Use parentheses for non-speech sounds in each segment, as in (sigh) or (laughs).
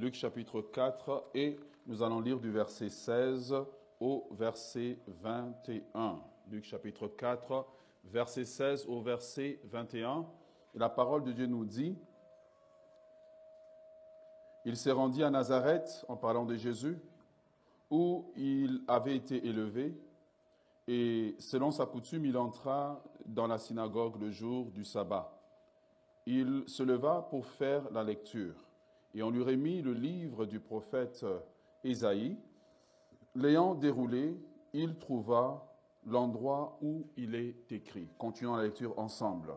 Luc chapitre 4, et nous allons lire du verset 16 au verset 21. Luc chapitre 4, verset 16 au verset 21. Et la parole de Dieu nous dit, il s'est rendu à Nazareth, en parlant de Jésus, où il avait été élevé, et selon sa coutume, il entra dans la synagogue le jour du sabbat. Il se leva pour faire la lecture, et on lui remit le livre du prophète Ésaïe. L'ayant déroulé, il trouva l'endroit où il est écrit. Continuons la lecture ensemble.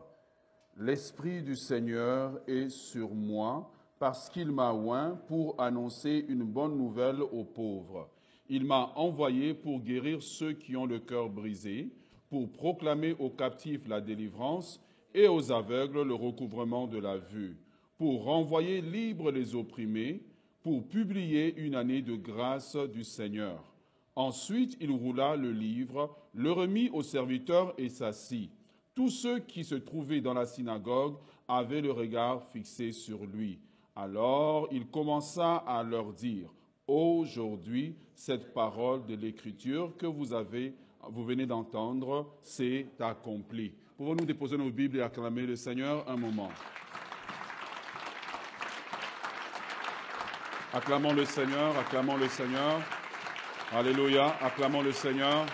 L'Esprit du Seigneur est sur moi parce qu'il m'a oint pour annoncer une bonne nouvelle aux pauvres. Il m'a envoyé pour guérir ceux qui ont le cœur brisé, pour proclamer aux captifs la délivrance et aux aveugles le recouvrement de la vue, pour renvoyer libres les opprimés, pour publier une année de grâce du Seigneur. Ensuite, il roula le livre, le remit au serviteur et s'assit. Tous ceux qui se trouvaient dans la synagogue avaient le regard fixé sur lui. Alors il commença à leur dire, Aujourd'hui, cette parole de l'Écriture que vous avez, vous venez d'entendre, s'est accomplie. Pouvons-nous déposer nos Bibles et acclamer le Seigneur un moment? Acclamons le Seigneur, acclamons le Seigneur. Alléluia, acclamons le Seigneur.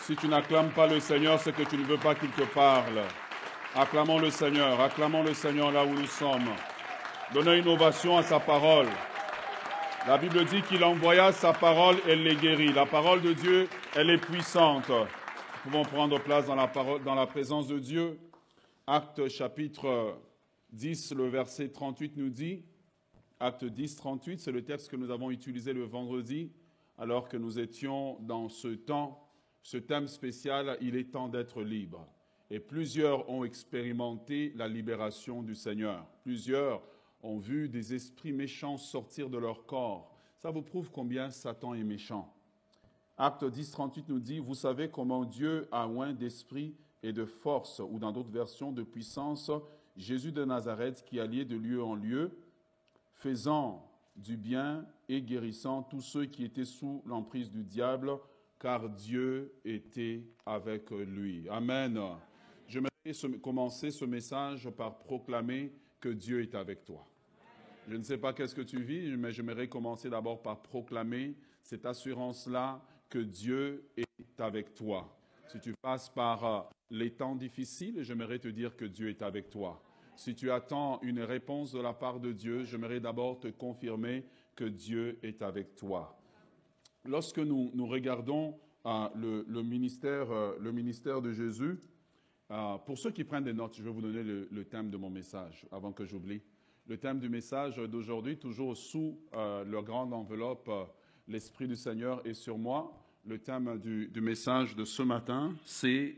Si tu n'acclames pas le Seigneur, c'est que tu ne veux pas qu'il te parle. Acclamons le Seigneur, acclamons le Seigneur là où nous sommes. Donnons une ovation à sa parole. La Bible dit qu'il envoya sa parole, elle les guérit. La parole de Dieu, elle est puissante. Nous pouvons prendre place dans la, parole, dans la présence de Dieu. Acte chapitre 10, le verset 38 nous dit, Acte 10, 38, c'est le texte que nous avons utilisé le vendredi, alors que nous étions dans ce temps, ce thème spécial, il est temps d'être libre. Et plusieurs ont expérimenté la libération du Seigneur. Plusieurs ont vu des esprits méchants sortir de leur corps. Ça vous prouve combien Satan est méchant. Acte 10, 38 nous dit, vous savez comment Dieu a oint d'esprit et de force, ou dans d'autres versions de puissance, Jésus de Nazareth qui alliait de lieu en lieu, faisant du bien et guérissant tous ceux qui étaient sous l'emprise du diable, car Dieu était avec lui. Amen. Je vais commencer ce message par proclamer que Dieu est avec toi. Je ne sais pas qu'est-ce que tu vis, mais j'aimerais commencer d'abord par proclamer cette assurance-là que Dieu est avec toi. Si tu passes par euh, les temps difficiles, j'aimerais te dire que Dieu est avec toi. Si tu attends une réponse de la part de Dieu, j'aimerais d'abord te confirmer que Dieu est avec toi. Lorsque nous, regardons euh, le, ministère, euh, le ministère de Jésus, pour ceux qui prennent des notes, je vais vous donner le thème de mon message avant que j'oublie. Le thème du message d'aujourd'hui, toujours sous euh, leur grande enveloppe, euh, l'Esprit du Seigneur est sur moi. Le thème du, du message de ce matin, c'est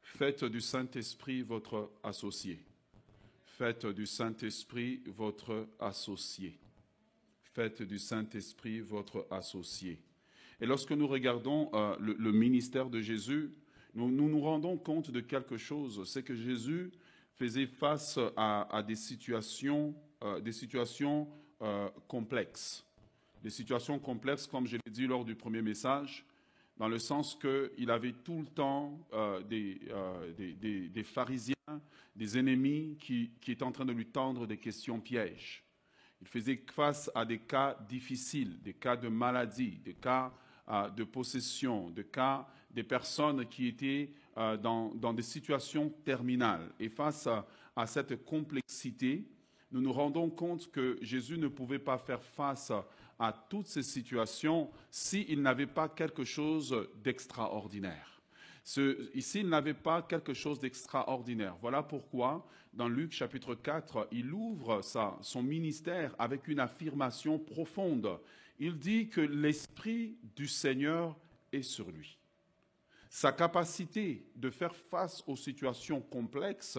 Faites du Saint-Esprit votre associé. Faites du Saint-Esprit votre associé. Faites du Saint-Esprit votre associé. Et lorsque nous regardons euh, le, ministère de Jésus, nous, nous nous rendons compte de quelque chose, c'est que Jésus faisait face à, des situations, euh, des situations euh, complexes. Des situations complexes, comme je l'ai dit lors du premier message, dans le sens qu'il avait tout le temps euh, des, des, pharisiens, des ennemis qui, étaient en train de lui tendre des questions pièges. Il faisait face à des cas difficiles, des cas de maladie, des cas de possession, des cas des personnes qui étaient euh, dans, des situations terminales. Et face à, cette complexité, nous nous rendons compte que Jésus ne pouvait pas faire face à toutes ces situations s'il n'avait pas quelque chose d'extraordinaire. ici, il n'avait pas quelque chose d'extraordinaire. Voilà pourquoi, dans Luc chapitre 4, il ouvre son ministère avec une affirmation profonde. Il dit que l'Esprit du Seigneur est sur lui sa capacité de faire face aux situations complexes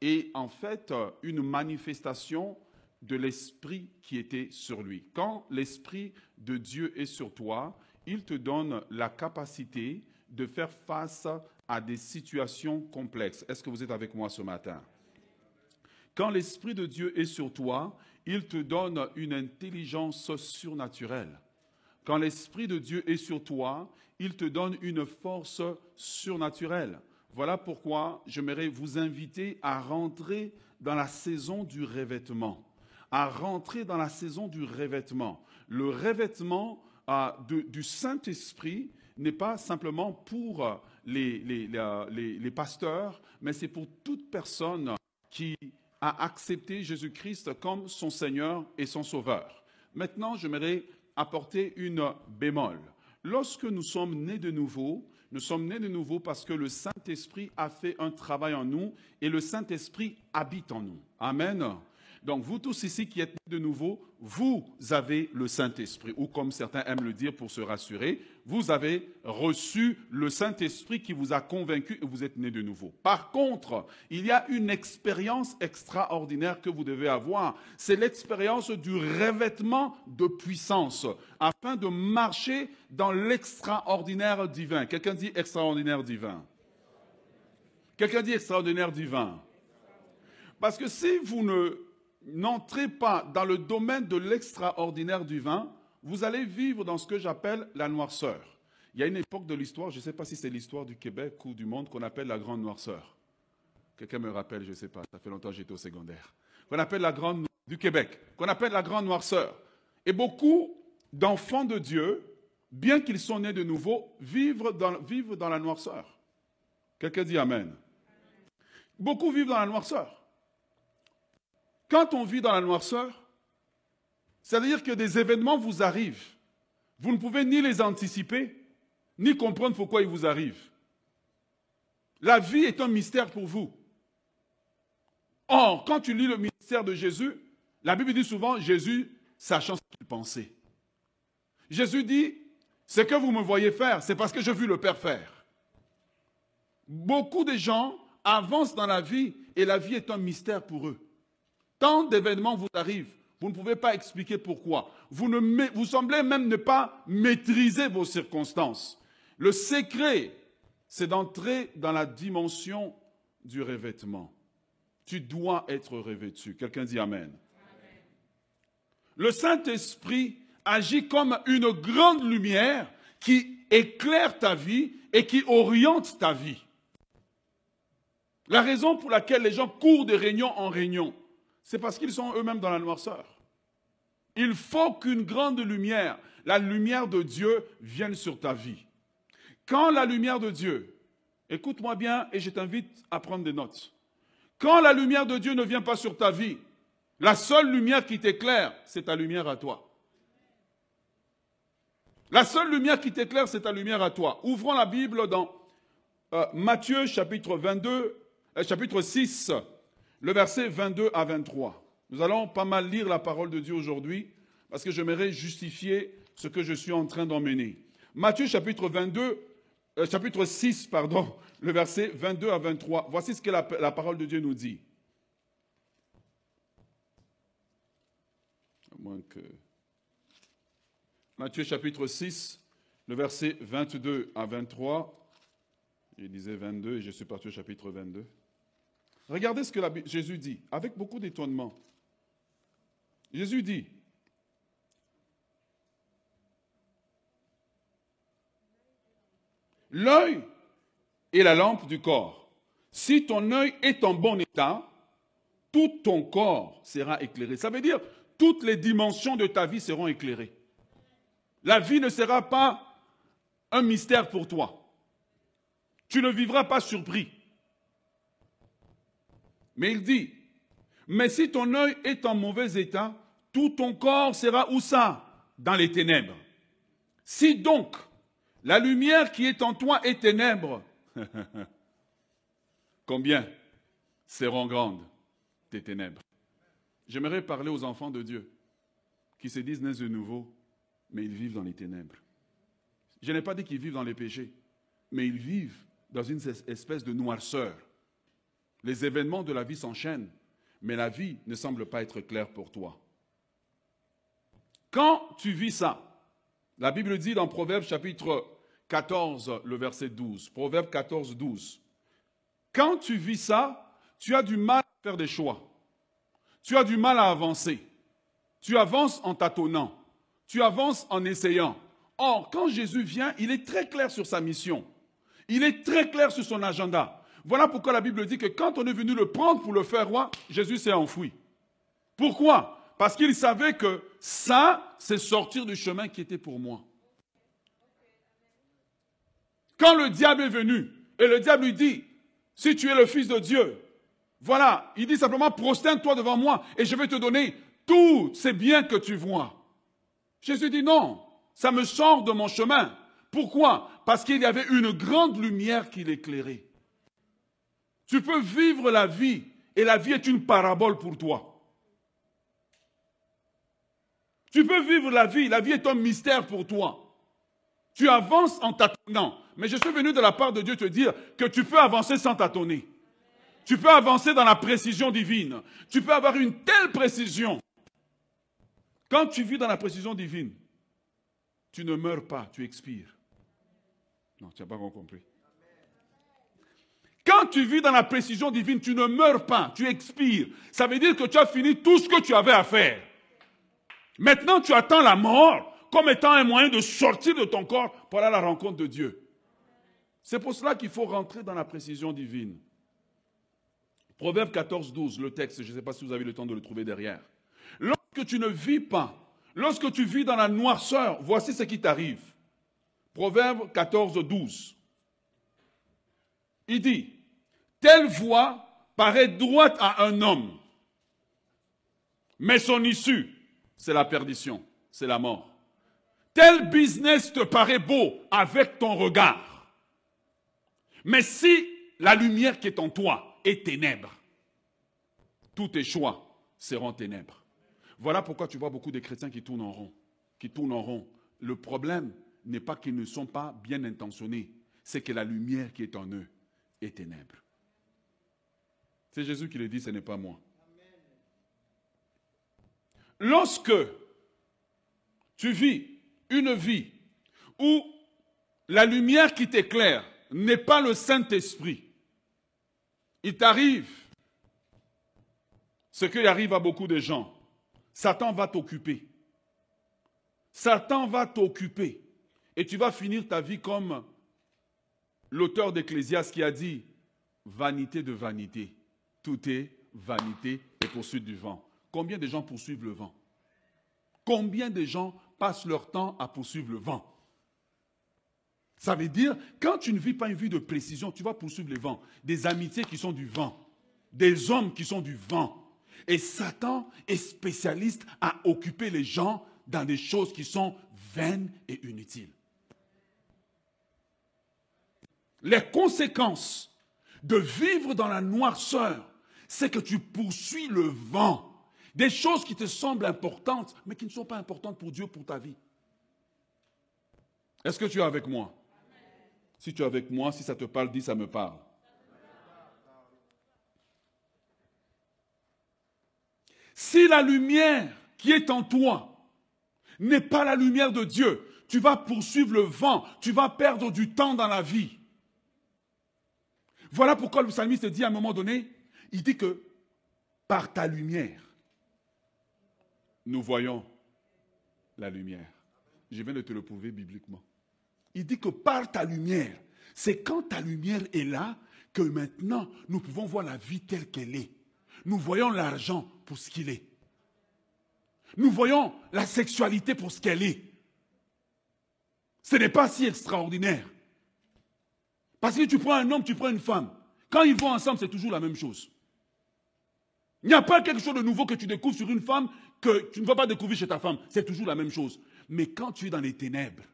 est en fait une manifestation de l'Esprit qui était sur lui. Quand l'Esprit de Dieu est sur toi, il te donne la capacité de faire face à des situations complexes. Est-ce que vous êtes avec moi ce matin? Quand l'Esprit de Dieu est sur toi, il te donne une intelligence surnaturelle. Quand l'Esprit de Dieu est sur toi, il te donne une force surnaturelle. Voilà pourquoi j'aimerais vous inviter à rentrer dans la saison du revêtement. À rentrer dans la saison du revêtement. Le revêtement euh, du Saint-Esprit n'est pas simplement pour euh, les, pasteurs, mais c'est pour toute personne qui a accepté Jésus-Christ comme son Seigneur et son Sauveur. Maintenant, j'aimerais apporter une bémol. Lorsque nous sommes nés de nouveau, nous sommes nés de nouveau parce que le Saint-Esprit a fait un travail en nous et le Saint-Esprit habite en nous. Amen. Donc vous tous ici qui êtes de nouveau, vous avez le Saint-Esprit, ou comme certains aiment le dire pour se rassurer, vous avez reçu le Saint-Esprit qui vous a convaincu et vous êtes né de nouveau. Par contre, il y a une expérience extraordinaire que vous devez avoir. C'est l'expérience du revêtement de puissance afin de marcher dans l'extraordinaire divin. Quelqu'un dit extraordinaire divin. Quelqu'un dit extraordinaire divin. Parce que si vous ne n'entrez pas dans le domaine de l'extraordinaire du vin, vous allez vivre dans ce que j'appelle la noirceur. Il y a une époque de l'histoire, je ne sais pas si c'est l'histoire du Québec ou du monde, qu'on appelle la grande noirceur. Quelqu'un me rappelle, je ne sais pas, ça fait longtemps que j'étais au secondaire. Qu'on appelle la grande du Québec, qu'on appelle la grande noirceur. Et beaucoup d'enfants de Dieu, bien qu'ils soient nés de nouveau, vivent dans, vivent dans la noirceur. Quelqu'un dit Amen. Beaucoup vivent dans la noirceur. Quand on vit dans la noirceur, c'est-à-dire que des événements vous arrivent. Vous ne pouvez ni les anticiper, ni comprendre pourquoi ils vous arrivent. La vie est un mystère pour vous. Or, quand tu lis le mystère de Jésus, la Bible dit souvent Jésus sachant ce qu'il pensait. Jésus dit Ce que vous me voyez faire, c'est parce que j'ai vu le Père faire. Beaucoup de gens avancent dans la vie et la vie est un mystère pour eux. Tant d'événements vous arrivent, vous ne pouvez pas expliquer pourquoi. Vous, semblez même ne pas maîtriser vos circonstances. Le secret, c'est d'entrer dans la dimension du revêtement. Tu dois être revêtu. Quelqu'un dit Amen. Le Saint-Esprit agit comme une grande lumière qui éclaire ta vie et qui oriente ta vie. La raison pour laquelle les gens courent de réunion en réunion, c'est parce qu'ils sont eux-mêmes dans la noirceur. Il faut qu'une grande lumière, la lumière de Dieu, vienne sur ta vie. Quand la lumière de Dieu, écoute-moi bien et je t'invite à prendre des notes. Quand la lumière de Dieu ne vient pas sur ta vie, la seule lumière qui t'éclaire, c'est ta lumière à toi. La seule lumière qui t'éclaire, c'est ta lumière à toi. Ouvrons la Bible dans euh, Matthieu chapitre 22, euh, chapitre 6, le verset 22 à 23. Nous allons pas mal lire la parole de Dieu aujourd'hui parce que j'aimerais justifier ce que je suis en train d'emmener. Matthieu chapitre 22, euh, chapitre 6, pardon, (laughs) le verset 22 à 23. Voici ce que la, la parole de Dieu nous dit. À moins que... Matthieu chapitre 6, le verset 22 à 23. Je disais 22 et je suis parti au chapitre 22. Regardez ce que Jésus dit, avec beaucoup d'étonnement. Jésus dit, L'œil est la lampe du corps. Si ton œil est en bon état, tout ton corps sera éclairé. Ça veut dire toutes les dimensions de ta vie seront éclairées. La vie ne sera pas un mystère pour toi. Tu ne vivras pas surpris. Mais il dit, mais si ton œil est en mauvais état, tout ton corps sera où ça? Dans les ténèbres. Si donc la lumière qui est en toi est ténèbre, (laughs) combien seront grandes tes ténèbres? J'aimerais parler aux enfants de Dieu qui se disent nés de nouveau, mais ils vivent dans les ténèbres. Je n'ai pas dit qu'ils vivent dans les péchés, mais ils vivent dans une espèce de noirceur les événements de la vie s'enchaînent, mais la vie ne semble pas être claire pour toi. Quand tu vis ça, la Bible dit dans Proverbe chapitre 14, le verset 12, Proverbe 14, 12, quand tu vis ça, tu as du mal à faire des choix. Tu as du mal à avancer. Tu avances en tâtonnant. Tu avances en essayant. Or, quand Jésus vient, il est très clair sur sa mission. Il est très clair sur son agenda. Voilà pourquoi la Bible dit que quand on est venu le prendre pour le faire roi, Jésus s'est enfoui. Pourquoi? Parce qu'il savait que ça, c'est sortir du chemin qui était pour moi. Quand le diable est venu, et le diable lui dit, si tu es le Fils de Dieu, voilà, il dit simplement, prosterne-toi devant moi, et je vais te donner tous ces biens que tu vois. Jésus dit, non, ça me sort de mon chemin. Pourquoi? Parce qu'il y avait une grande lumière qui l'éclairait. Tu peux vivre la vie, et la vie est une parabole pour toi. Tu peux vivre la vie, la vie est un mystère pour toi. Tu avances en tâtonnant. Mais je suis venu de la part de Dieu te dire que tu peux avancer sans tâtonner. Tu peux avancer dans la précision divine. Tu peux avoir une telle précision. Quand tu vis dans la précision divine, tu ne meurs pas, tu expires. Non, tu n'as pas compris. Quand tu vis dans la précision divine, tu ne meurs pas, tu expires. Ça veut dire que tu as fini tout ce que tu avais à faire. Maintenant, tu attends la mort comme étant un moyen de sortir de ton corps pour aller à la rencontre de Dieu. C'est pour cela qu'il faut rentrer dans la précision divine. Proverbe 14, 12, le texte, je ne sais pas si vous avez le temps de le trouver derrière. Lorsque tu ne vis pas, lorsque tu vis dans la noirceur, voici ce qui t'arrive. Proverbe 14, 12. Il dit, telle voie paraît droite à un homme, mais son issue, c'est la perdition, c'est la mort. Tel business te paraît beau avec ton regard. Mais si la lumière qui est en toi est ténèbre, tous tes choix seront ténèbres. Voilà pourquoi tu vois beaucoup de chrétiens qui tournent en rond. Qui tournent en rond. Le problème n'est pas qu'ils ne sont pas bien intentionnés, c'est que la lumière qui est en eux est ténèbre. C'est Jésus qui le dit, ce n'est pas moi. Lorsque tu vis une vie où la lumière qui t'éclaire n'est pas le Saint-Esprit, il t'arrive ce qui arrive à beaucoup de gens. Satan va t'occuper. Satan va t'occuper. Et tu vas finir ta vie comme l'auteur d'Ecclésias qui a dit vanité de vanité. Tout est vanité et poursuite du vent. Combien de gens poursuivent le vent? Combien de gens passent leur temps à poursuivre le vent? Ça veut dire, quand tu ne vis pas une vie de précision, tu vas poursuivre le vent. Des amitiés qui sont du vent, des hommes qui sont du vent. Et Satan est spécialiste à occuper les gens dans des choses qui sont vaines et inutiles. Les conséquences de vivre dans la noirceur, c'est que tu poursuis le vent. Des choses qui te semblent importantes, mais qui ne sont pas importantes pour Dieu, pour ta vie. Est-ce que tu es avec moi? Si tu es avec moi, si ça te parle, dis ça me parle. Si la lumière qui est en toi n'est pas la lumière de Dieu, tu vas poursuivre le vent, tu vas perdre du temps dans la vie. Voilà pourquoi le psalmiste dit à un moment donné, il dit que par ta lumière, nous voyons la lumière. Je viens de te le prouver bibliquement. Il dit que par ta lumière, c'est quand ta lumière est là que maintenant nous pouvons voir la vie telle qu'elle est. Nous voyons l'argent pour ce qu'il est. Nous voyons la sexualité pour ce qu'elle est. Ce n'est pas si extraordinaire. Parce que tu prends un homme, tu prends une femme. Quand ils vont ensemble, c'est toujours la même chose. Il n'y a pas quelque chose de nouveau que tu découvres sur une femme que tu ne vas pas découvrir chez ta femme. C'est toujours la même chose. Mais quand tu es dans les ténèbres,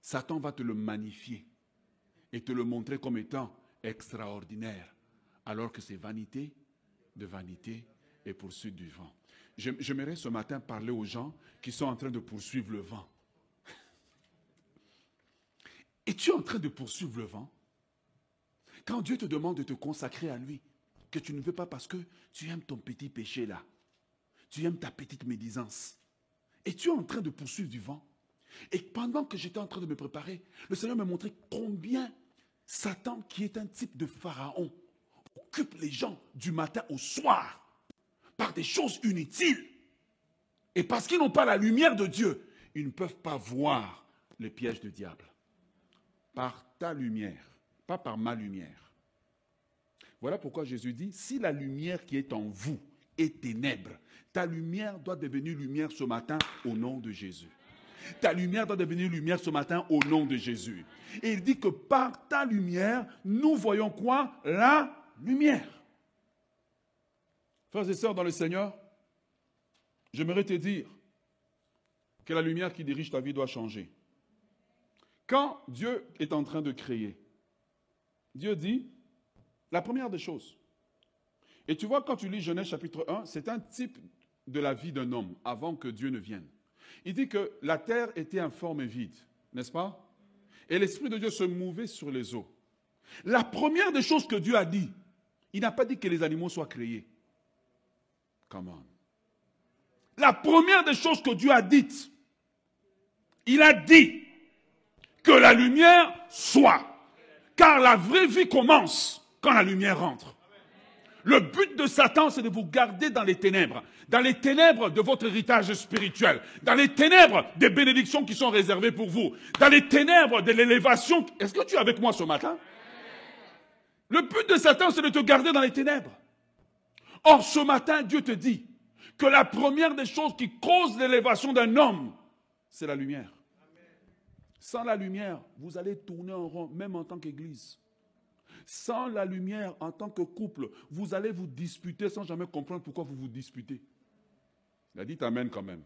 Satan va te le magnifier et te le montrer comme étant extraordinaire, alors que c'est vanité de vanité et poursuite du vent. J'aimerais ce matin parler aux gens qui sont en train de poursuivre le vent. Es-tu en train de poursuivre le vent? Quand Dieu te demande de te consacrer à lui, que tu ne veux pas parce que tu aimes ton petit péché là, tu aimes ta petite médisance. Et tu es en train de poursuivre du vent. Et pendant que j'étais en train de me préparer, le Seigneur m'a montré combien Satan, qui est un type de pharaon, occupe les gens du matin au soir par des choses inutiles. Et parce qu'ils n'ont pas la lumière de Dieu, ils ne peuvent pas voir les pièges du diable. Par ta lumière, pas par ma lumière. Voilà pourquoi Jésus dit, si la lumière qui est en vous est ténèbre, ta lumière doit devenir lumière ce matin au nom de Jésus. Ta lumière doit devenir lumière ce matin au nom de Jésus. Et il dit que par ta lumière, nous voyons quoi? La lumière. Frères et sœurs dans le Seigneur, j'aimerais te dire que la lumière qui dirige ta vie doit changer. Quand Dieu est en train de créer, Dieu dit, la première des choses, et tu vois, quand tu lis Genèse chapitre 1, c'est un type de la vie d'un homme avant que Dieu ne vienne. Il dit que la terre était informe et vide, n'est-ce pas? Et l'Esprit de Dieu se mouvait sur les eaux. La première des choses que Dieu a dit, il n'a pas dit que les animaux soient créés. Come on. La première des choses que Dieu a dites, il a dit que la lumière soit. Car la vraie vie commence quand la lumière rentre. Le but de Satan, c'est de vous garder dans les ténèbres, dans les ténèbres de votre héritage spirituel, dans les ténèbres des bénédictions qui sont réservées pour vous, dans les ténèbres de l'élévation. Est-ce que tu es avec moi ce matin? Le but de Satan, c'est de te garder dans les ténèbres. Or, ce matin, Dieu te dit que la première des choses qui cause l'élévation d'un homme, c'est la lumière. Sans la lumière, vous allez tourner en rond, même en tant qu'Église. Sans la lumière, en tant que couple, vous allez vous disputer sans jamais comprendre pourquoi vous vous disputez. Il a dit Amen quand même.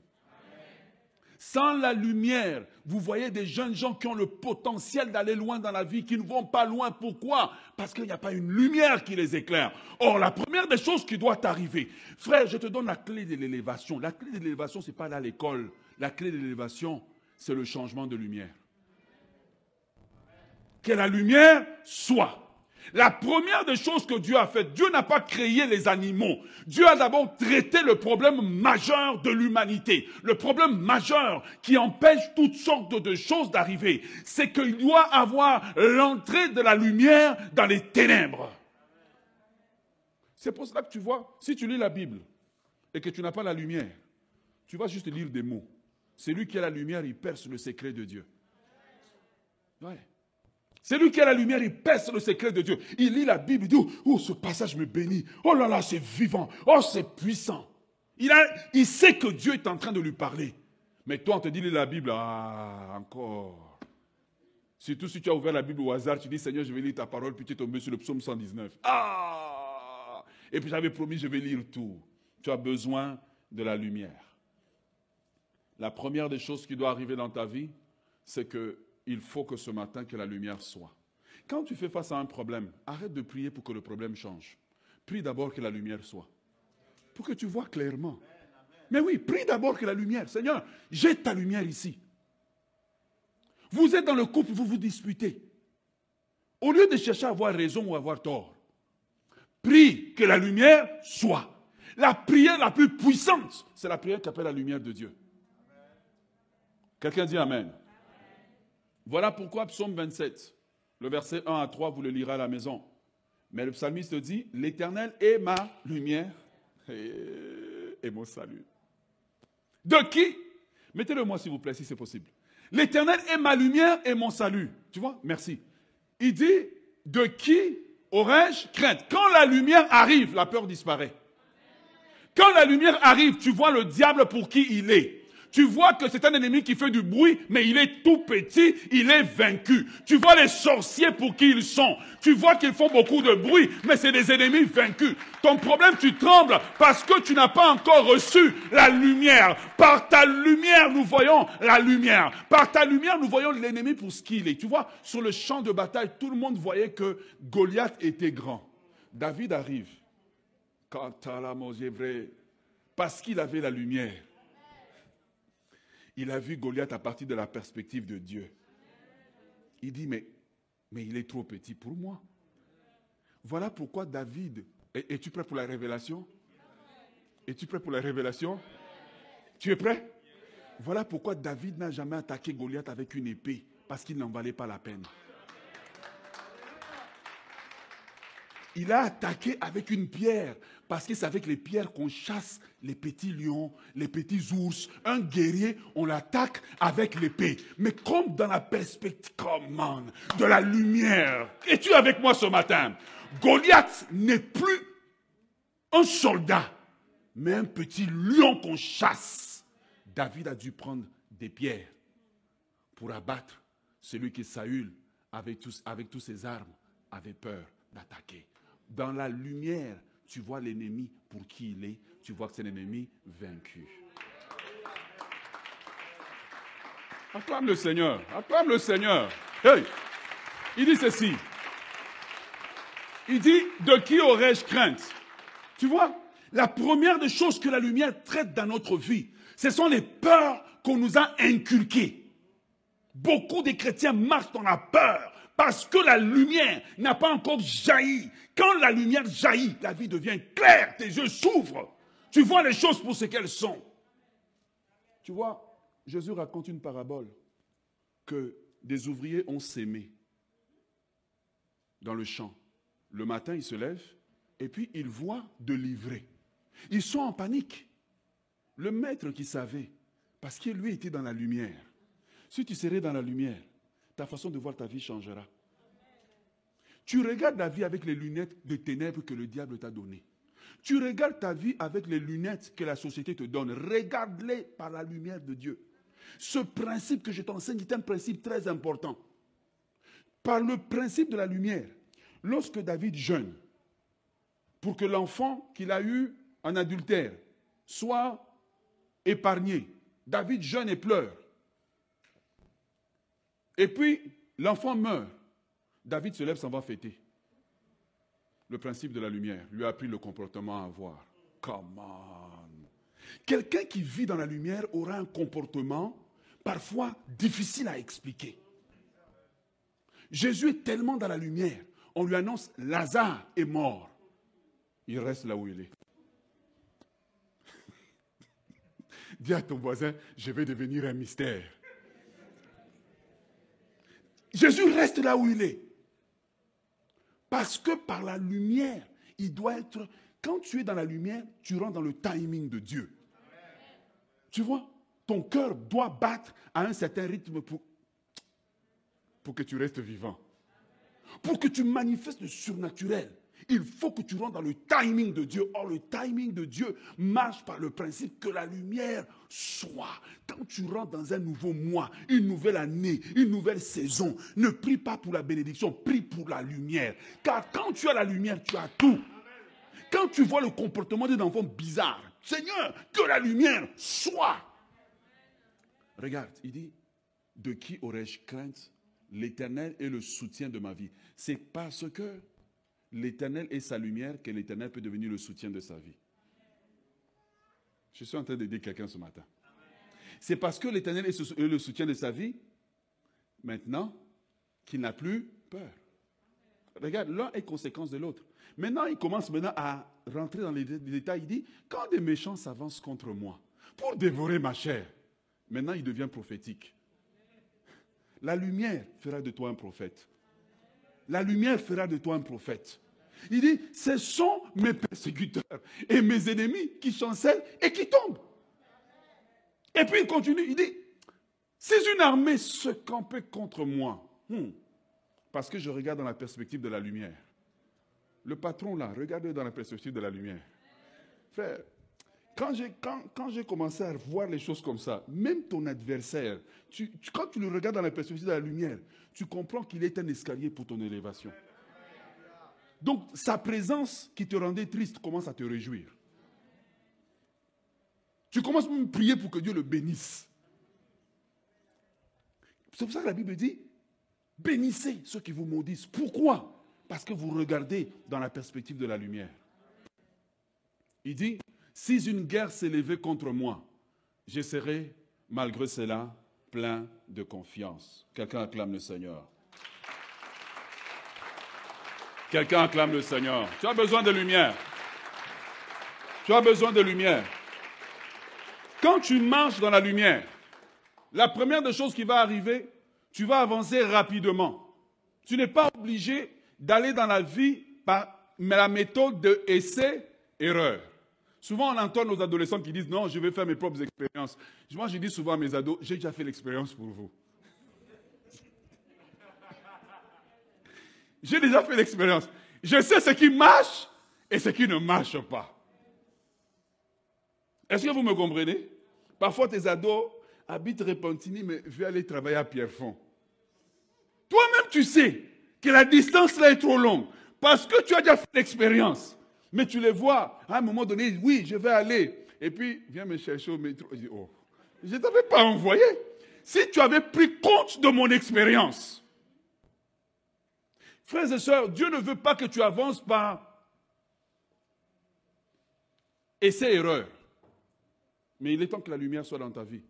Sans la lumière, vous voyez des jeunes gens qui ont le potentiel d'aller loin dans la vie, qui ne vont pas loin. Pourquoi? Parce qu'il n'y a pas une lumière qui les éclaire. Or, la première des choses qui doit arriver, frère, je te donne la clé de l'élévation. La clé de l'élévation, ce n'est pas aller à l'école. La clé de l'élévation, c'est le changement de lumière. Que la lumière soit. La première des choses que Dieu a fait, Dieu n'a pas créé les animaux. Dieu a d'abord traité le problème majeur de l'humanité. Le problème majeur qui empêche toutes sortes de choses d'arriver, c'est qu'il doit avoir l'entrée de la lumière dans les ténèbres. C'est pour cela que tu vois, si tu lis la Bible et que tu n'as pas la lumière, tu vas juste lire des mots. C'est lui qui a la lumière, il perce le secret de Dieu. C'est lui qui a la lumière, il perce le secret de Dieu. Il lit la Bible, il dit, oh, ce passage me bénit. Oh là là, c'est vivant. Oh, c'est puissant. Il, a, il sait que Dieu est en train de lui parler. Mais toi, on te dit, lis la Bible, ah, encore. Surtout si tu as ouvert la Bible au hasard, tu dis, Seigneur, je vais lire ta parole, puis tu es tombé sur le psaume 119. Ah Et puis j'avais promis, je vais lire tout. Tu as besoin de la lumière. La première des choses qui doit arriver dans ta vie, c'est que il faut que ce matin, que la lumière soit. Quand tu fais face à un problème, arrête de prier pour que le problème change. Prie d'abord que la lumière soit. Pour que tu vois clairement. Mais oui, prie d'abord que la lumière. Seigneur, jette ta lumière ici. Vous êtes dans le couple, vous vous disputez. Au lieu de chercher à avoir raison ou à avoir tort, prie que la lumière soit. La prière la plus puissante, c'est la prière qui appelle la lumière de Dieu. Quelqu'un dit Amen. Voilà pourquoi psaume 27, le verset 1 à 3, vous le lirez à la maison. Mais le psalmiste dit, l'Éternel est ma lumière et, mon salut. De qui? Mettez-le moi s'il vous plaît, si c'est possible. L'Éternel est ma lumière et mon salut. Tu vois? Merci. Il dit, de qui aurais-je crainte Quand la lumière arrive, la peur disparaît. Quand la lumière arrive, tu vois le diable pour qui il est tu vois que c'est un ennemi qui fait du bruit, mais il est tout petit, il est vaincu. Tu vois les sorciers pour qui ils sont. Tu vois qu'ils font beaucoup de bruit, mais c'est des ennemis vaincus. Ton problème, tu trembles parce que tu n'as pas encore reçu la lumière. Par ta lumière, nous voyons la lumière. Par ta lumière, nous voyons l'ennemi pour ce qu'il est. Tu vois, sur le champ de bataille, tout le monde voyait que Goliath était grand. David arrive. Quand parce qu'il avait la lumière il a vu Goliath à partir de la perspective de Dieu. Il dit, mais, mais il est trop petit pour moi. Voilà pourquoi David, es-tu prêt pour la révélation? Es-tu prêt pour la révélation? Tu es prêt? Voilà pourquoi David n'a jamais attaqué Goliath avec une épée, parce qu'il n'en valait pas la peine. Il a attaqué avec une pierre, parce qu'il savait que les pierres qu'on chasse les petits lions, les petits ours. Un guerrier, on l'attaque avec l'épée. Mais comme dans la perspective de la lumière. Es-tu avec moi ce matin? Goliath n'est plus un soldat, mais un petit lion qu'on chasse. David a dû prendre des pierres pour abattre celui qui Saül, avec tous, avec tous ses armes, avait peur d'attaquer. Dans la lumière, tu vois l'ennemi pour qui il est, tu vois que c'est l'ennemi vaincu. Acclame le Seigneur, acclame le Seigneur. Il dit ceci. Il dit, de qui aurais-je crainte? Tu vois, la première des choses que la lumière traite dans notre vie, ce sont les peurs qu'on nous a inculquées. Beaucoup de chrétiens marchent dans la peur parce que la lumière n'a pas encore jailli. Quand la lumière jaillit, la vie devient claire, tes yeux s'ouvrent. Tu vois les choses pour ce qu'elles sont. Tu vois, Jésus raconte une parabole que des ouvriers ont sémé dans le champ. Le matin, ils se lèvent et puis ils voient de livrer. Ils sont en panique. Le maître qui savait, parce qu'il lui était dans la lumière. Si tu serais dans la lumière, ta façon de voir ta vie changera. Tu regardes la vie avec les lunettes de ténèbres que le diable t'a données. Tu regardes ta vie avec les lunettes que la société te donne. Regarde-les par la lumière de Dieu. Ce principe que je t'enseigne est un principe très important. Par le principe de la lumière, lorsque David jeûne, pour que l'enfant qu'il a eu en adultère soit épargné, David jeûne et pleure. Et puis, l'enfant meurt. David se lève, s'en va fêter. Le principe de la lumière lui a appris le comportement à avoir. Come on. Quelqu'un qui vit dans la lumière aura un comportement parfois difficile à expliquer. Jésus est tellement dans la lumière, on lui annonce Lazare est mort. Il reste là où il est. (laughs) Dis à ton voisin, je vais devenir un mystère. Jésus reste là où il est. Parce que par la lumière, il doit être... Quand tu es dans la lumière, tu rentres dans le timing de Dieu. Tu vois, ton cœur doit battre à un certain rythme pour, pour que tu restes vivant. Pour que tu manifestes le surnaturel. Il faut que tu rentres dans le timing de Dieu. Or, le timing de Dieu marche par le principe que la lumière soit. Quand tu rentres dans un nouveau mois, une nouvelle année, une nouvelle saison, ne prie pas pour la bénédiction, prie pour la lumière. Car quand tu as la lumière, tu as tout. Quand tu vois le comportement d'un enfant bizarre, Seigneur, que la lumière soit. Regarde, il dit, de qui aurais-je crainte? L'Éternel est le soutien de ma vie. C'est parce que l'Éternel est sa lumière que l'Éternel peut devenir le soutien de sa vie. Je suis en train d'aider quelqu'un ce matin. C'est parce que l'Éternel est le soutien de sa vie, maintenant, qu'il n'a plus peur. Regarde, l'un est conséquence de l'autre. Maintenant, il commence maintenant à rentrer dans les détails. Il dit, quand des méchants s'avancent contre moi pour dévorer ma chair, maintenant il devient prophétique. La lumière fera de toi un prophète la lumière fera de toi un prophète. Il dit, ce sont mes persécuteurs et mes ennemis qui chancellent et qui tombent. Et puis il continue, il dit, si une armée se campait contre moi, hmm, parce que je regarde dans la perspective de la lumière. Le patron là, regardez dans la perspective de la lumière. Frère, quand j'ai, quand, commencé à voir les choses comme ça, même ton adversaire, quand tu le regardes dans la perspective de la lumière, tu comprends qu'il est un escalier pour ton élévation. Donc sa présence qui te rendait triste commence à te réjouir. Tu commences même à prier pour que Dieu le bénisse. C'est pour ça que la Bible dit, bénissez ceux qui vous maudissent. Pourquoi? Parce que vous regardez dans la perspective de la lumière. Il dit, si une guerre levée contre moi, je serai, malgré cela, plein de confiance. Quelqu'un acclame le Seigneur. Quelqu'un acclame le Seigneur. Tu as besoin de lumière. Tu as besoin de lumière. Quand tu marches dans la lumière, la première des choses qui va arriver, tu vas avancer rapidement. Tu n'es pas obligé d'aller dans la vie par la méthode de essai-erreur. Souvent, on entend nos adolescents qui disent Non, je vais faire mes propres expériences. Moi, je dis souvent à mes ados J'ai déjà fait l'expérience pour vous. J'ai déjà fait l'expérience. Je sais ce qui marche et ce qui ne marche pas. Est-ce que vous me comprenez? Parfois, tes ados habitent Repentini, mais veulent aller travailler à Pierrefonds. Toi-même, tu sais que la distance là est trop longue parce que tu as déjà fait l'expérience. Mais tu les vois, à un moment donné, oui, je vais aller. Et puis, viens me chercher au métro. Je dis, oh, ne t'avais pas envoyé. Si tu avais pris compte de mon expérience. Frères et sœurs, Dieu ne veut pas que tu avances par essai-erreur. Mais il est temps que la lumière soit dans ta vie.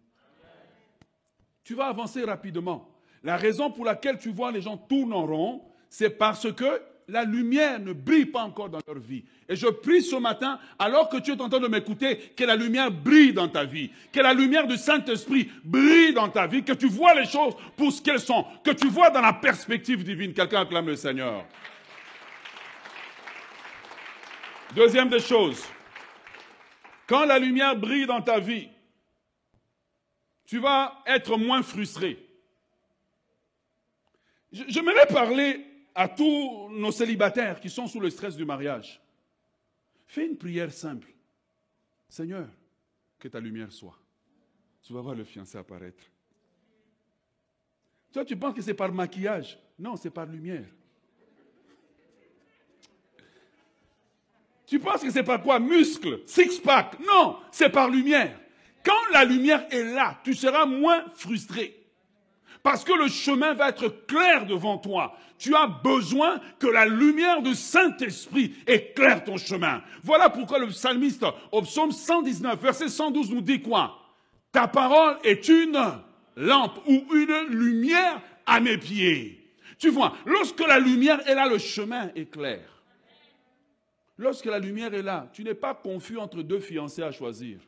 Tu vas avancer rapidement. La raison pour laquelle tu vois les gens tourner en rond, c'est parce que la lumière ne brille pas encore dans leur vie. Et je prie ce matin, alors que tu es en train de m'écouter, que la lumière brille dans ta vie, que la lumière du Saint-Esprit brille dans ta vie, que tu vois les choses pour ce qu'elles sont, que tu vois dans la perspective divine. Quelqu'un acclame le Seigneur. Deuxième des choses, quand la lumière brille dans ta vie, tu vas être moins frustré. J'aimerais parler à tous nos célibataires qui sont sous le stress du mariage. Fais une prière simple. Seigneur, que ta lumière soit. Tu vas voir le fiancé apparaître. Toi, tu penses que c'est par maquillage? Non, c'est par lumière. Tu penses que c'est par quoi? Muscle, six-pack? Non, c'est par lumière. Quand la lumière est là, tu seras moins frustré. Parce que le chemin va être clair devant toi. Tu as besoin que la lumière du Saint-Esprit éclaire ton chemin. Voilà pourquoi le psalmiste, au psaume 119, verset 112, nous dit quoi? Ta parole est une lampe ou une lumière à mes pieds. Tu vois, lorsque la lumière est là, le chemin est clair. Lorsque la lumière est là, tu n'es pas confus entre deux fiancés à choisir.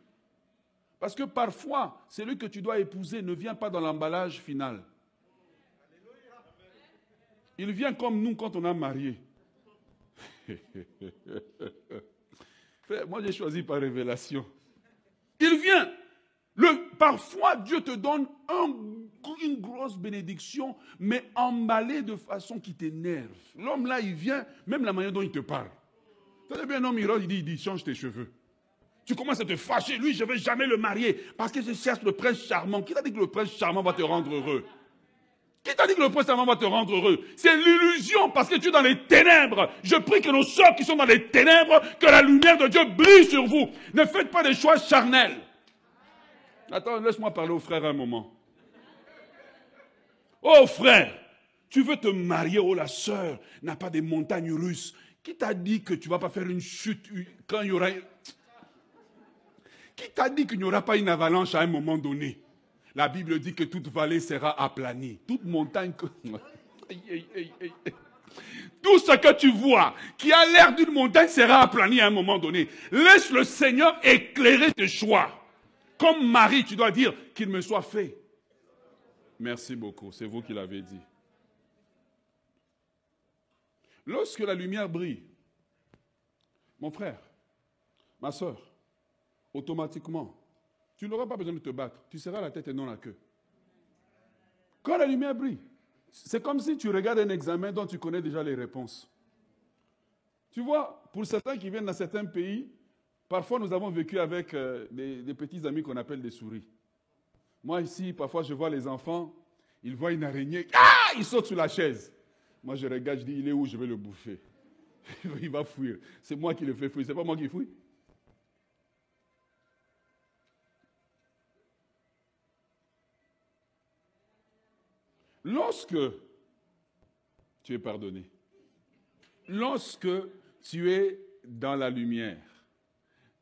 Parce que parfois, celui que tu dois épouser ne vient pas dans l'emballage final. Il vient comme nous quand on a marié. (laughs) moi, j'ai choisi par révélation. Il vient. Parfois, Dieu te donne une grosse bénédiction, mais emballée de façon qui t'énerve. L'homme là, il vient, même la manière dont il te parle. Tu as bien un homme, il dit, il dit, change tes cheveux. Tu commences à te fâcher. Lui, je ne vais jamais le marier parce que je cherche le prince charmant. Qui t'a dit que le prince charmant va te rendre heureux? Qui t'a dit que le prince charmant va te rendre heureux? C'est l'illusion parce que tu es dans les ténèbres. Je prie que nos soeurs qui sont dans les ténèbres, que la lumière de Dieu brille sur vous. Ne faites pas des choix charnels. Attends, laisse-moi parler au frère un moment. Oh frère, tu veux te marier, oh la sœur n'a pas des montagnes russes. Qui t'a dit que tu ne vas pas faire une chute quand il y aura... Qui t'a dit qu'il n'y aura pas une avalanche à un moment donné? La Bible dit que toute vallée sera aplanie. Toute montagne. (laughs) Tout ce que tu vois qui a l'air d'une montagne sera aplani à un moment donné. Laisse le Seigneur éclairer tes choix. Comme Marie, tu dois dire qu'il me soit fait. Merci beaucoup, c'est vous qui l'avez dit. Lorsque la lumière brille, mon frère, ma soeur, automatiquement, tu n'auras pas besoin de te battre. Tu seras la tête et non la queue. Quand la lumière brille, c'est comme si tu regardes un examen dont tu connais déjà les réponses. Tu vois, pour certains qui viennent dans certains pays, parfois nous avons vécu avec euh, des, petits amis qu'on appelle des souris. Moi ici, parfois je vois les enfants, ils voient une araignée, ah, ils sautent sur la chaise. Moi je regarde, je dis, il est où, je vais le bouffer. (laughs) il va fuir. C'est moi qui le fais fuir, c'est pas moi qui fouille. Lorsque tu es pardonné, lorsque tu es dans la lumière,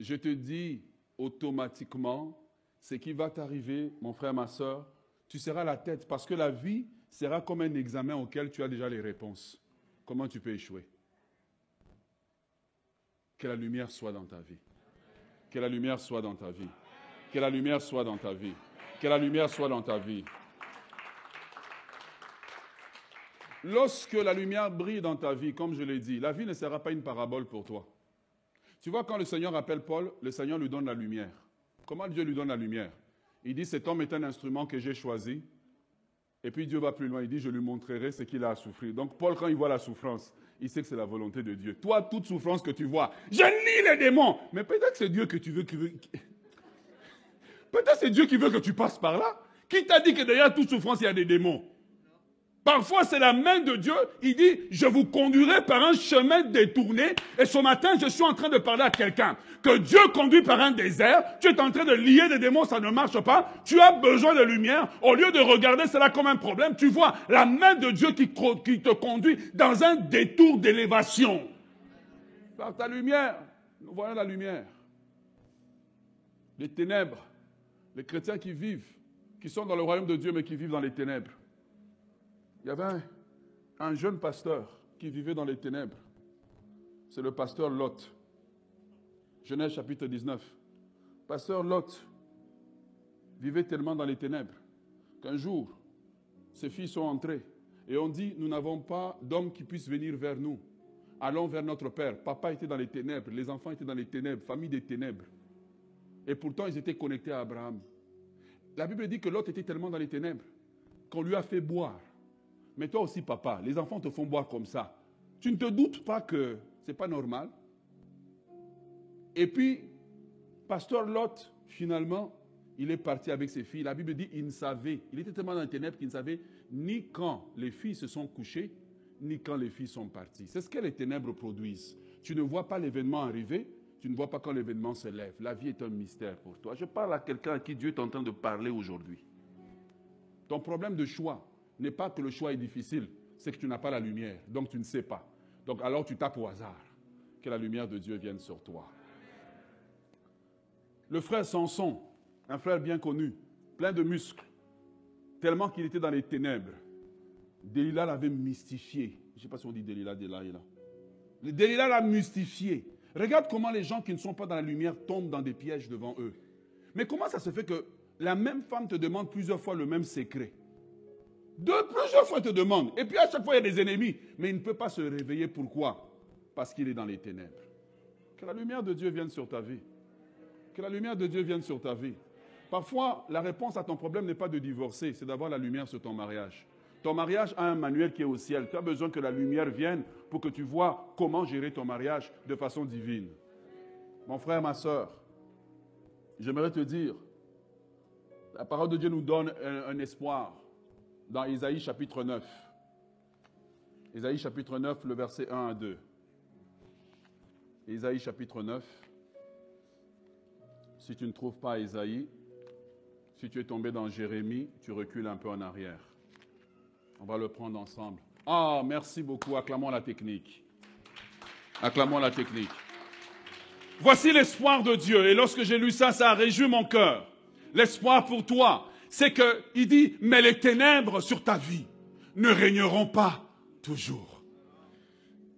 je te dis automatiquement ce qui va t'arriver, mon frère, ma soeur, tu seras la tête parce que la vie sera comme un examen auquel tu as déjà les réponses. Comment tu peux échouer? Que la lumière soit dans ta vie. Que la lumière soit dans ta vie. Que la lumière soit dans ta vie. Que la lumière soit dans ta vie. Lorsque la lumière brille dans ta vie, comme je l'ai dit, la vie ne sera pas une parabole pour toi. Tu vois, quand le Seigneur appelle Paul, le Seigneur lui donne la lumière. Comment Dieu lui donne la lumière? Il dit, cet homme est un instrument que j'ai choisi. Et puis Dieu va plus loin, il dit, je lui montrerai ce qu'il a à souffrir. Donc Paul, quand il voit la souffrance, il sait que c'est la volonté de Dieu. Toi, toute souffrance que tu vois, je lis les démons. Mais peut-être que c'est Dieu que tu veux. (laughs) Peut-être c'est Dieu qui veut que tu passes par là. Qui t'a dit que derrière toute souffrance, il y a des démons Parfois, c'est la main de Dieu. Il dit, je vous conduirai par un chemin détourné. Et ce matin, je suis en train de parler à quelqu'un. Que Dieu conduit par un désert. Tu es en train de lier des démons, ça ne marche pas. Tu as besoin de lumière. Au lieu de regarder cela comme un problème, tu vois la main de Dieu qui, qui te conduit dans un détour d'élévation. Par ta lumière, nous voyons la lumière. Les ténèbres, les chrétiens qui vivent, qui sont dans le royaume de Dieu, mais qui vivent dans les ténèbres. Il y avait un, jeune pasteur qui vivait dans les ténèbres. C'est le pasteur Lot. Genèse chapitre 19. Pasteur Lot vivait tellement dans les ténèbres qu'un jour, ses filles sont entrées et on dit, nous n'avons pas d'homme qui puisse venir vers nous. Allons vers notre Père. Papa était dans les ténèbres, les enfants étaient dans les ténèbres, famille des ténèbres. Et pourtant, ils étaient connectés à Abraham. La Bible dit que Lot était tellement dans les ténèbres qu'on lui a fait boire mais toi aussi, papa, les enfants te font boire comme ça. Tu ne te doutes pas que ce n'est pas normal. Et puis, pasteur Lot, finalement, il est parti avec ses filles. La Bible dit il ne savait, il était tellement dans les ténèbres qu'il ne savait ni quand les filles se sont couchées, ni quand les filles sont parties. C'est ce que les ténèbres produisent. Tu ne vois pas l'événement arriver, tu ne vois pas quand l'événement se lève. La vie est un mystère pour toi. Je parle à quelqu'un à qui Dieu est en train de parler aujourd'hui. Ton problème de choix, n'est pas que le choix est difficile, c'est que tu n'as pas la lumière, donc tu ne sais pas. Donc alors tu tapes au hasard. Que la lumière de Dieu vienne sur toi. Le frère Samson, un frère bien connu, plein de muscles, tellement qu'il était dans les ténèbres. Delilah l'avait mystifié. Je ne sais pas si on dit Delilah, Delilah. Delilah l'a mystifié. Regarde comment les gens qui ne sont pas dans la lumière tombent dans des pièges devant eux. Mais comment ça se fait que la même femme te demande plusieurs fois le même secret? De plusieurs fois, il te demande. Et puis à chaque fois, il y a des ennemis. Mais il ne peut pas se réveiller. Pourquoi? Parce qu'il est dans les ténèbres. Que la lumière de Dieu vienne sur ta vie. Que la lumière de Dieu vienne sur ta vie. Parfois, la réponse à ton problème n'est pas de divorcer, c'est d'avoir la lumière sur ton mariage. Ton mariage a un manuel qui est au ciel. Tu as besoin que la lumière vienne pour que tu vois comment gérer ton mariage de façon divine. Mon frère, ma soeur, j'aimerais te dire, la parole de Dieu nous donne un espoir dans Isaïe chapitre 9. Isaïe chapitre 9, le verset 1 à 2. Isaïe chapitre 9. Si tu ne trouves pas Isaïe, si tu es tombé dans Jérémie, tu recules un peu en arrière. On va le prendre ensemble. Ah, merci beaucoup. Acclamons la technique. Acclamons la technique. Voici l'espoir de Dieu. Et lorsque j'ai lu ça, ça a réjoui mon cœur. L'espoir pour toi, c'est qu'il dit, mais les ténèbres sur ta vie ne régneront pas toujours.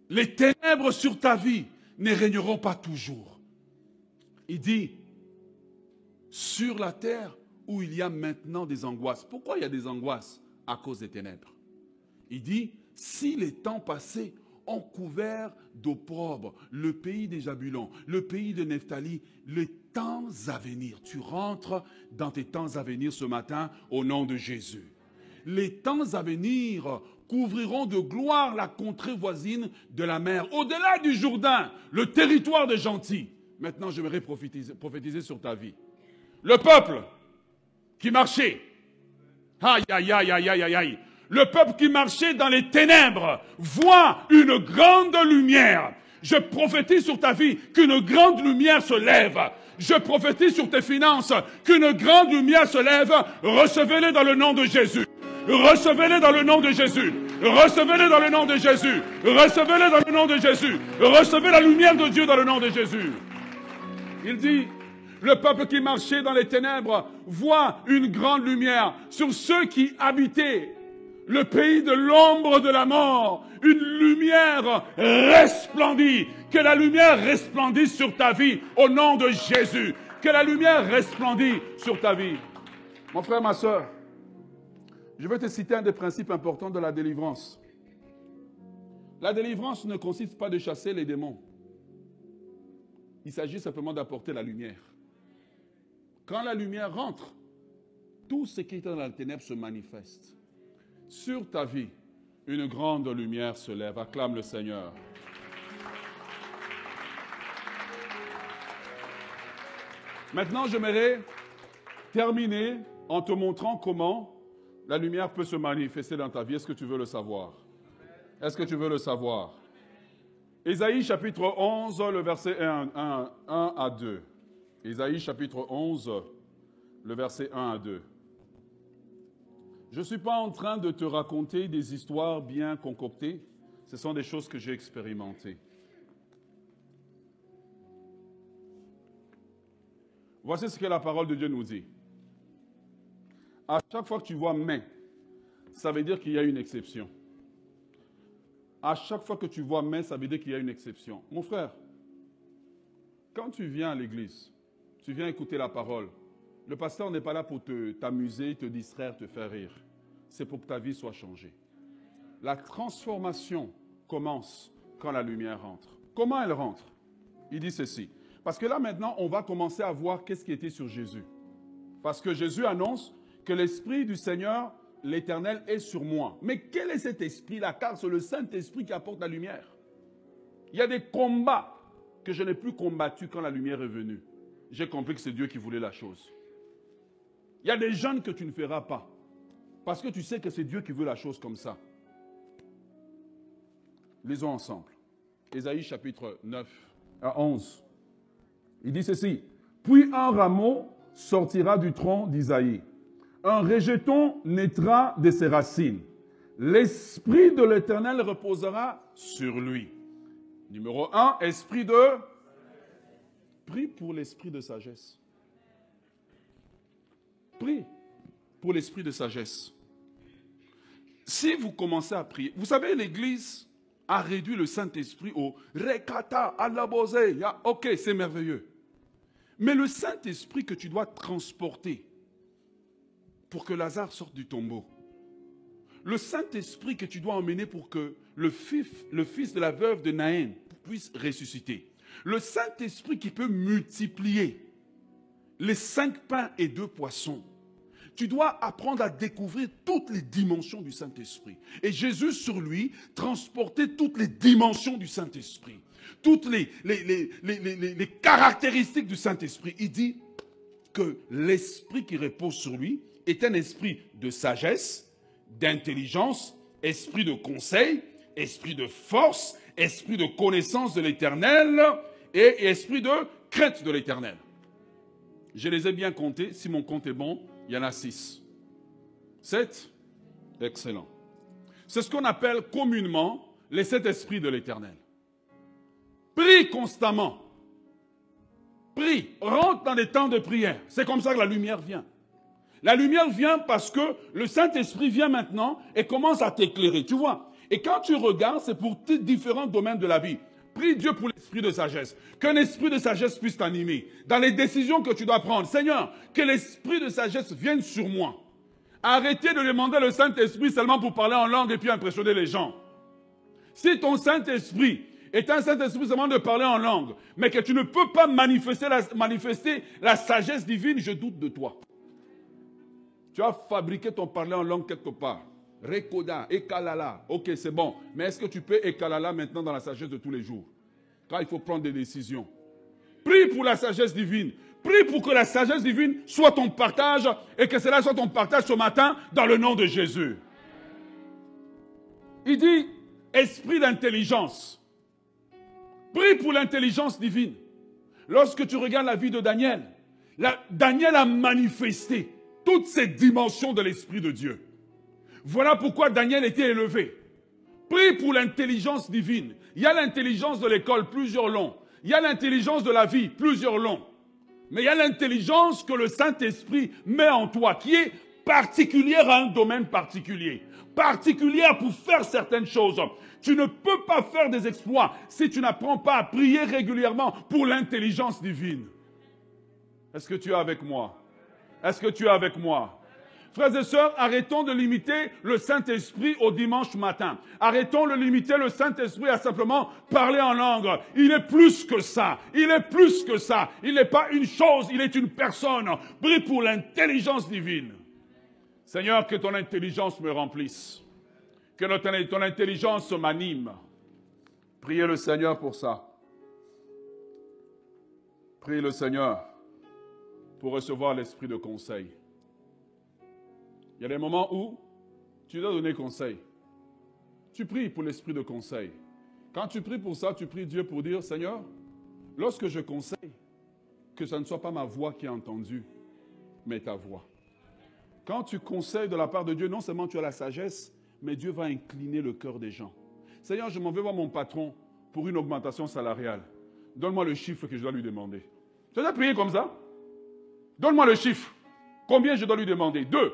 Les ténèbres sur ta vie ne régneront pas toujours. Il dit, sur la terre où il y a maintenant des angoisses. Pourquoi il y a des angoisses À cause des ténèbres? Il dit, si les temps passés ont couvert d'opprobre le pays des Jabulons, le pays de Nephtali, les temps à venir. Tu rentres dans tes temps à venir ce matin au nom de Jésus. Les temps à venir couvriront de gloire la contrée voisine de la mer, au-delà du Jourdain, le territoire des gentils. Maintenant, j'aimerais prophétiser, prophétiser sur ta vie. Le peuple qui marchait, aïe, aïe, aïe, aïe, aïe, aïe, le peuple qui marchait dans les ténèbres voit une grande lumière. Je prophétise sur ta vie qu'une grande lumière se lève. Je prophétise sur tes finances qu'une grande lumière se lève. Recevez-les dans le nom de Jésus. Recevez-les dans le nom de Jésus. Recevez-les dans le nom de Jésus. Recevez-les dans le nom de Jésus. Recevez la lumière de Dieu dans le nom de Jésus. Il dit, le peuple qui marchait dans les ténèbres voit une grande lumière sur ceux qui habitaient le pays de l'ombre de la mort, une lumière resplendit. Que la lumière resplendisse sur ta vie au nom de Jésus. Que la lumière resplendisse sur ta vie. Mon frère, ma soeur, je vais te citer un des principes importants de la délivrance. La délivrance ne consiste pas de chasser les démons. Il s'agit simplement d'apporter la lumière. Quand la lumière rentre, tout ce qui est dans la ténèbre se manifeste. Sur ta vie, une grande lumière se lève. Acclame le Seigneur. Maintenant, j'aimerais terminer en te montrant comment la lumière peut se manifester dans ta vie. Est-ce que tu veux le savoir? Est-ce que tu veux le savoir? Ésaïe chapitre 11, le verset 1, 1 à 2. Ésaïe chapitre 11, le verset 1 à 2. Je ne suis pas en train de te raconter des histoires bien concoctées. Ce sont des choses que j'ai expérimentées. Voici ce que la parole de Dieu nous dit. À chaque fois que tu vois mais, ça veut dire qu'il y a une exception. À chaque fois que tu vois mais, ça veut dire qu'il y a une exception. Mon frère, quand tu viens à l'église, tu viens écouter la parole, le pasteur n'est pas là pour t'amuser, te, te distraire, te faire rire. C'est pour que ta vie soit changée. La transformation commence quand la lumière rentre. Comment elle rentre? Il dit ceci. Parce que là maintenant, on va commencer à voir qu'est-ce qui était sur Jésus. Parce que Jésus annonce que l'Esprit du Seigneur, l'Éternel, est sur moi. Mais quel est cet esprit-là? Car c'est le Saint-Esprit qui apporte la lumière. Il y a des combats que je n'ai plus combattus quand la lumière est venue. J'ai compris que c'est Dieu qui voulait la chose. Il y a des jeunes que tu ne feras pas. Parce que tu sais que c'est Dieu qui veut la chose comme ça. Lisons ensemble. Ésaïe chapitre 9 à 11. Il dit ceci. Puis un rameau sortira du tronc d'Isaïe. Un rejeton naîtra de ses racines. L'esprit de l'Éternel reposera sur lui. Numéro 1, esprit de... Prie pour l'esprit de sagesse. Pour l'esprit de sagesse. Si vous commencez à prier, vous savez, l'Église a réduit le Saint-Esprit au rekata, ya Ok, c'est merveilleux. Mais le Saint-Esprit que tu dois transporter pour que Lazare sorte du tombeau, le Saint-Esprit que tu dois emmener pour que le fils, le fils de la veuve de Naïm puisse ressusciter, le Saint-Esprit qui peut multiplier les cinq pains et deux poissons, tu dois apprendre à découvrir toutes les dimensions du Saint-Esprit. Et Jésus sur lui transportait toutes les dimensions du Saint-Esprit, toutes les, caractéristiques du Saint-Esprit. Il dit que l'esprit qui repose sur lui est un esprit de sagesse, d'intelligence, esprit de conseil, esprit de force, esprit de connaissance de l'éternel et esprit de crainte de l'éternel. Je les ai bien comptés. Si mon compte est bon, il y en a six. Sept? Excellent. C'est ce qu'on appelle communément les sept esprits de l'éternel. Prie constamment. Prie. Rentre dans des temps de prière. C'est comme ça que la lumière vient. La lumière vient parce que le Saint-Esprit vient maintenant et commence à t'éclairer. Tu vois? Et quand tu regardes, c'est pour différents domaines de la vie. Prie Dieu pour l'esprit de sagesse. Qu'un esprit de sagesse puisse t'animer. Dans les décisions que tu dois prendre. Seigneur, que l'esprit de sagesse vienne sur moi. Arrêtez de demander le Saint-Esprit seulement pour parler en langue et puis impressionner les gens. Si ton Saint-Esprit est un Saint-Esprit seulement de parler en langue, mais que tu ne peux pas manifester la, manifester la sagesse divine, je doute de toi. Tu as fabriqué ton parler en langue quelque part. Rekoda, Ekalala. Ok, c'est bon. Mais est-ce que tu peux Ekalala maintenant dans la sagesse de tous les jours? Quand il faut prendre des décisions. Prie pour la sagesse divine. Prie pour que la sagesse divine soit ton partage et que cela soit ton partage ce matin dans le nom de Jésus. Il dit esprit d'intelligence. Prie pour l'intelligence divine. Lorsque tu regardes la vie de Daniel, Daniel a manifesté toutes ces dimensions de l'Esprit de Dieu. Voilà pourquoi Daniel était élevé. Prie pour l'intelligence divine. Il y a l'intelligence de l'école, plusieurs longs. Il y a l'intelligence de la vie, plusieurs longs. Mais il y a l'intelligence que le Saint-Esprit met en toi, qui est particulière à un domaine particulier. Particulière pour faire certaines choses. Tu ne peux pas faire des exploits si tu n'apprends pas à prier régulièrement pour l'intelligence divine. Est-ce que tu es avec moi? Est-ce que tu es avec moi? Frères et sœurs, arrêtons de limiter le Saint-Esprit au dimanche matin. Arrêtons de limiter le Saint-Esprit à simplement parler en langue. Il est plus que ça. Il est plus que ça. Il n'est pas une chose, il est une personne. Prie pour l'intelligence divine. Seigneur, que ton intelligence me remplisse. Que ton intelligence m'anime. Priez le Seigneur pour ça. Priez le Seigneur pour recevoir l'esprit de conseil. Il y a des moments où tu dois donner conseil. Tu pries pour l'esprit de conseil. Quand tu pries pour ça, tu pries Dieu pour dire, Seigneur, lorsque je conseille, que ce ne soit pas ma voix qui est entendue, mais ta voix. Quand tu conseilles de la part de Dieu, non seulement tu as la sagesse, mais Dieu va incliner le cœur des gens. Seigneur, je m'en vais voir mon patron pour une augmentation salariale. Donne-moi le chiffre que je dois lui demander. Tu as prié comme ça? Donne-moi le chiffre. Combien je dois lui demander? Deux.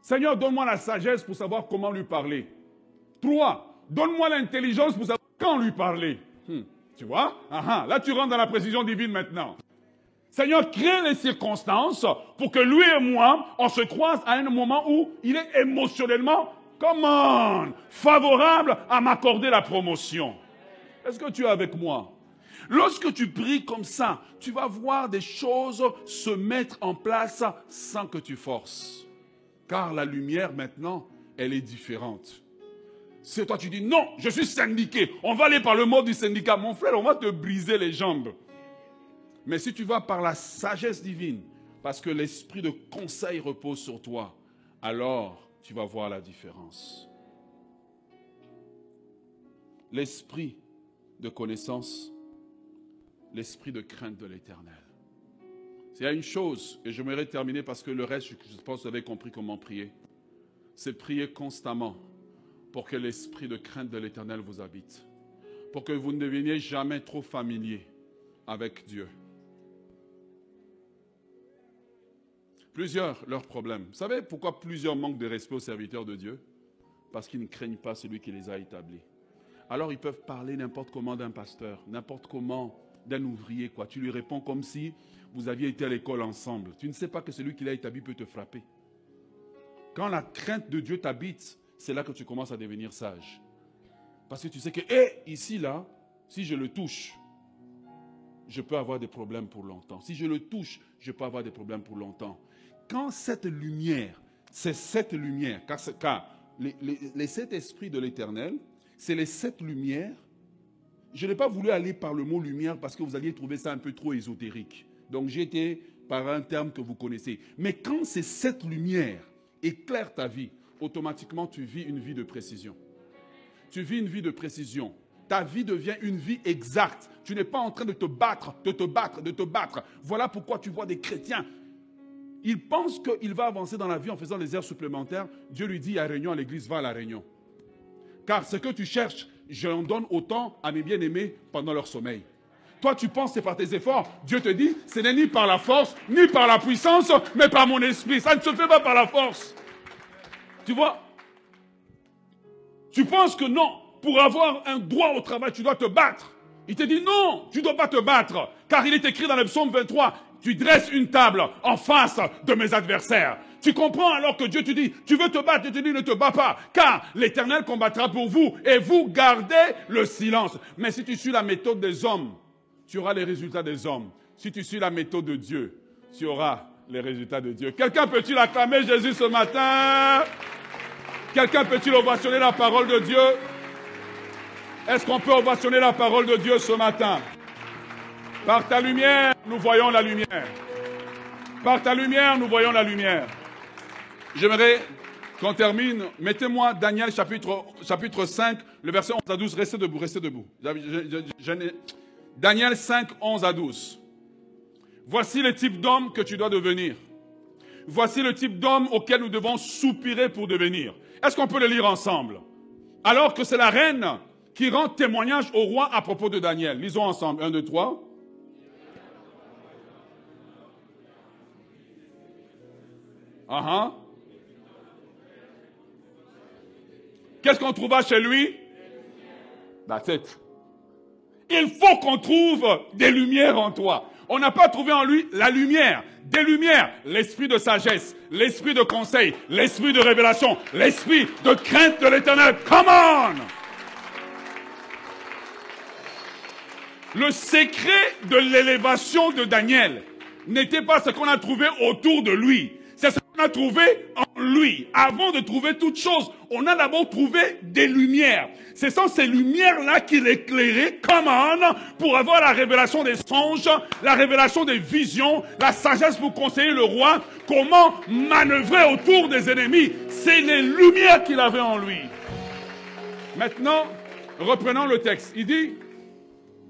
Seigneur, donne-moi la sagesse pour savoir comment lui parler. Trois, donne-moi l'intelligence pour savoir quand lui parler. Hmm. Tu vois? Ah, ah. Là, tu rentres dans la précision divine maintenant. Seigneur, crée les circonstances pour que lui et moi, on se croise à un moment où il est émotionnellement, comment, favorable à m'accorder la promotion. Est-ce que tu es avec moi? Lorsque tu pries comme ça, tu vas voir des choses se mettre en place sans que tu forces. Car la lumière maintenant, elle est différente. C'est toi, tu dis non, je suis syndiqué. On va aller par le mot du syndicat. Mon frère, on va te briser les jambes. Mais si tu vas par la sagesse divine, parce que l'esprit de conseil repose sur toi, alors tu vas voir la différence. L'esprit de connaissance, l'esprit de crainte de l'éternel. Il y a une chose, et j'aimerais terminer parce que le reste, je pense que vous avez compris comment prier. C'est prier constamment pour que l'esprit de crainte de l'éternel vous habite. Pour que vous ne deveniez jamais trop familier avec Dieu. Plusieurs, leurs problèmes. Vous savez pourquoi plusieurs manquent de respect aux serviteurs de Dieu? Parce qu'ils ne craignent pas celui qui les a établis. Alors ils peuvent parler n'importe comment d'un pasteur, n'importe comment d'un ouvrier. Quoi. Tu lui réponds comme si vous aviez été à l'école ensemble. Tu ne sais pas que celui qui l'a établi peut te frapper. Quand la crainte de Dieu t'habite, c'est là que tu commences à devenir sage. Parce que tu sais que, hé, ici, là, si je le touche, je peux avoir des problèmes pour longtemps. Si je le touche, je peux avoir des problèmes pour longtemps. Quand cette lumière, c'est cette lumière, car, les, les sept esprits de l'éternel, c'est les sept lumières. Je n'ai pas voulu aller par le mot lumière parce que vous alliez trouver ça un peu trop ésotérique. Donc j'étais par un terme que vous connaissez. Mais quand c'est cette lumière éclaire ta vie, automatiquement tu vis une vie de précision. Tu vis une vie de précision. Ta vie devient une vie exacte. Tu n'es pas en train de te battre, de te battre, de te battre. Voilà pourquoi tu vois des chrétiens. Ils pensent qu'il va avancer dans la vie en faisant des heures supplémentaires. Dieu lui dit à réunion à l'église, va à la réunion. Car ce que tu cherches, j'en donne autant à mes bien-aimés pendant leur sommeil. Toi, tu penses c'est par tes efforts. Dieu te dit, ce n'est ni par la force, ni par la puissance, mais par mon esprit. Ça ne se fait pas par la force. Tu vois? Tu penses que non, pour avoir un droit au travail, tu dois te battre. Il te dit non, tu ne dois pas te battre. Car il est écrit dans le psaume 23, tu dresses une table en face de mes adversaires. Tu comprends alors que Dieu te dit, tu veux te battre, Dieu te dit, ne te bats pas, car l'Éternel combattra pour vous et vous gardez le silence. Mais si tu suis la méthode des hommes, tu auras les résultats des hommes. Si tu suis la méthode de Dieu, tu auras les résultats de Dieu. Quelqu'un peut-il acclamer Jésus ce matin? Quelqu'un peut-il ovationner la parole de Dieu? Est-ce qu'on peut ovationner la parole de Dieu ce matin? Par ta lumière, nous voyons la lumière. Par ta lumière, nous voyons la lumière. J'aimerais qu'on termine. Mettez-moi Daniel chapitre, chapitre 5, le verset 11 à 12. Restez debout, restez debout. Daniel 5, 11 à 12. Voici le type d'homme que tu dois devenir. Voici le type d'homme auquel nous devons soupirer pour devenir. Est-ce qu'on peut le lire ensemble? Alors que c'est la reine qui rend témoignage au roi à propos de Daniel. Lisons ensemble. 1, 2, 3. Uh Qu'est-ce qu'on trouva chez lui? That's it. Il faut qu'on trouve des lumières en toi. On n'a pas trouvé en lui la lumière, des lumières, l'esprit de sagesse, l'esprit de conseil, l'esprit de révélation, l'esprit de crainte de l'éternel. Come on! Le secret de l'élévation de Daniel n'était pas ce qu'on a trouvé autour de lui. C'est ce qu'on a trouvé en lui. Avant de trouver toute chose, on a d'abord trouvé des lumières. Ce sont ces lumières-là qu'il éclairait, comment, pour avoir la révélation des songes, la révélation des visions, la sagesse pour conseiller le roi, comment manœuvrer autour des ennemis. C'est les lumières qu'il avait en lui. Maintenant, reprenons le texte. Il dit,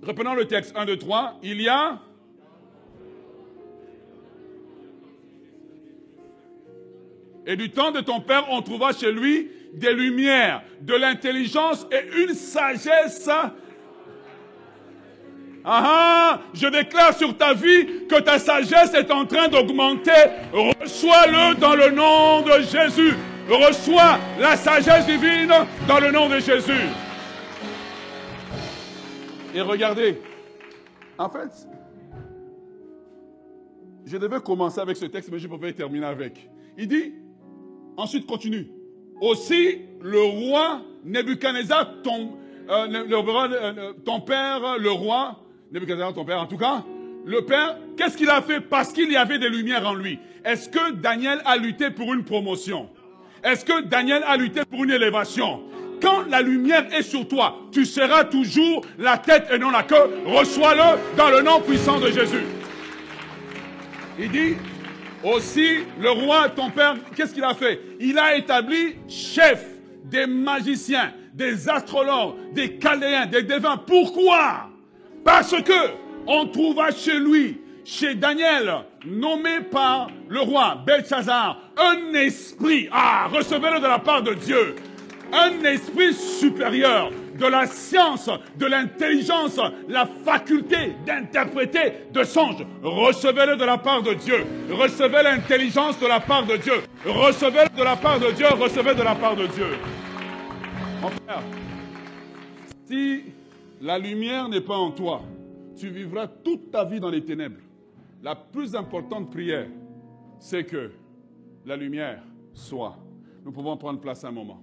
reprenons le texte 1, 2, 3, il y a Et du temps de ton père, on trouva chez lui des lumières, de l'intelligence et une sagesse. Ah, ah je déclare sur ta vie que ta sagesse est en train d'augmenter. Reçois-le dans le nom de Jésus. Reçois la sagesse divine dans le nom de Jésus. Et regardez, en fait, je devais commencer avec ce texte, mais je pouvais terminer avec. Il dit, Ensuite, continue. Aussi, le roi Nebuchadnezzar, ton, euh, euh, ton père, le roi, Nebuchadnezzar, ton père en tout cas, le père, qu'est-ce qu'il a fait? Parce qu'il y avait des lumières en lui. Est-ce que Daniel a lutté pour une promotion? Est-ce que Daniel a lutté pour une élévation? Quand la lumière est sur toi, tu seras toujours la tête et non la queue. Reçois-le dans le nom puissant de Jésus. Il dit, aussi, le roi, ton père, qu'est-ce qu'il a fait? Il a établi chef des magiciens, des astrologues, des chaldéens, des devins. Pourquoi? Parce que on trouva chez lui, chez Daniel, nommé par le roi Belshazzar, un esprit. Ah, recevez-le de la part de Dieu. Un esprit supérieur de la science, de l'intelligence, la faculté d'interpréter de songes. Recevez-le de la part de Dieu. Recevez l'intelligence de la part de Dieu. Recevez-le de la part de Dieu. Recevez de la part de Dieu. Mon si la lumière n'est pas en toi, tu vivras toute ta vie dans les ténèbres. La plus importante prière, c'est que la lumière soit. Nous pouvons prendre place un moment.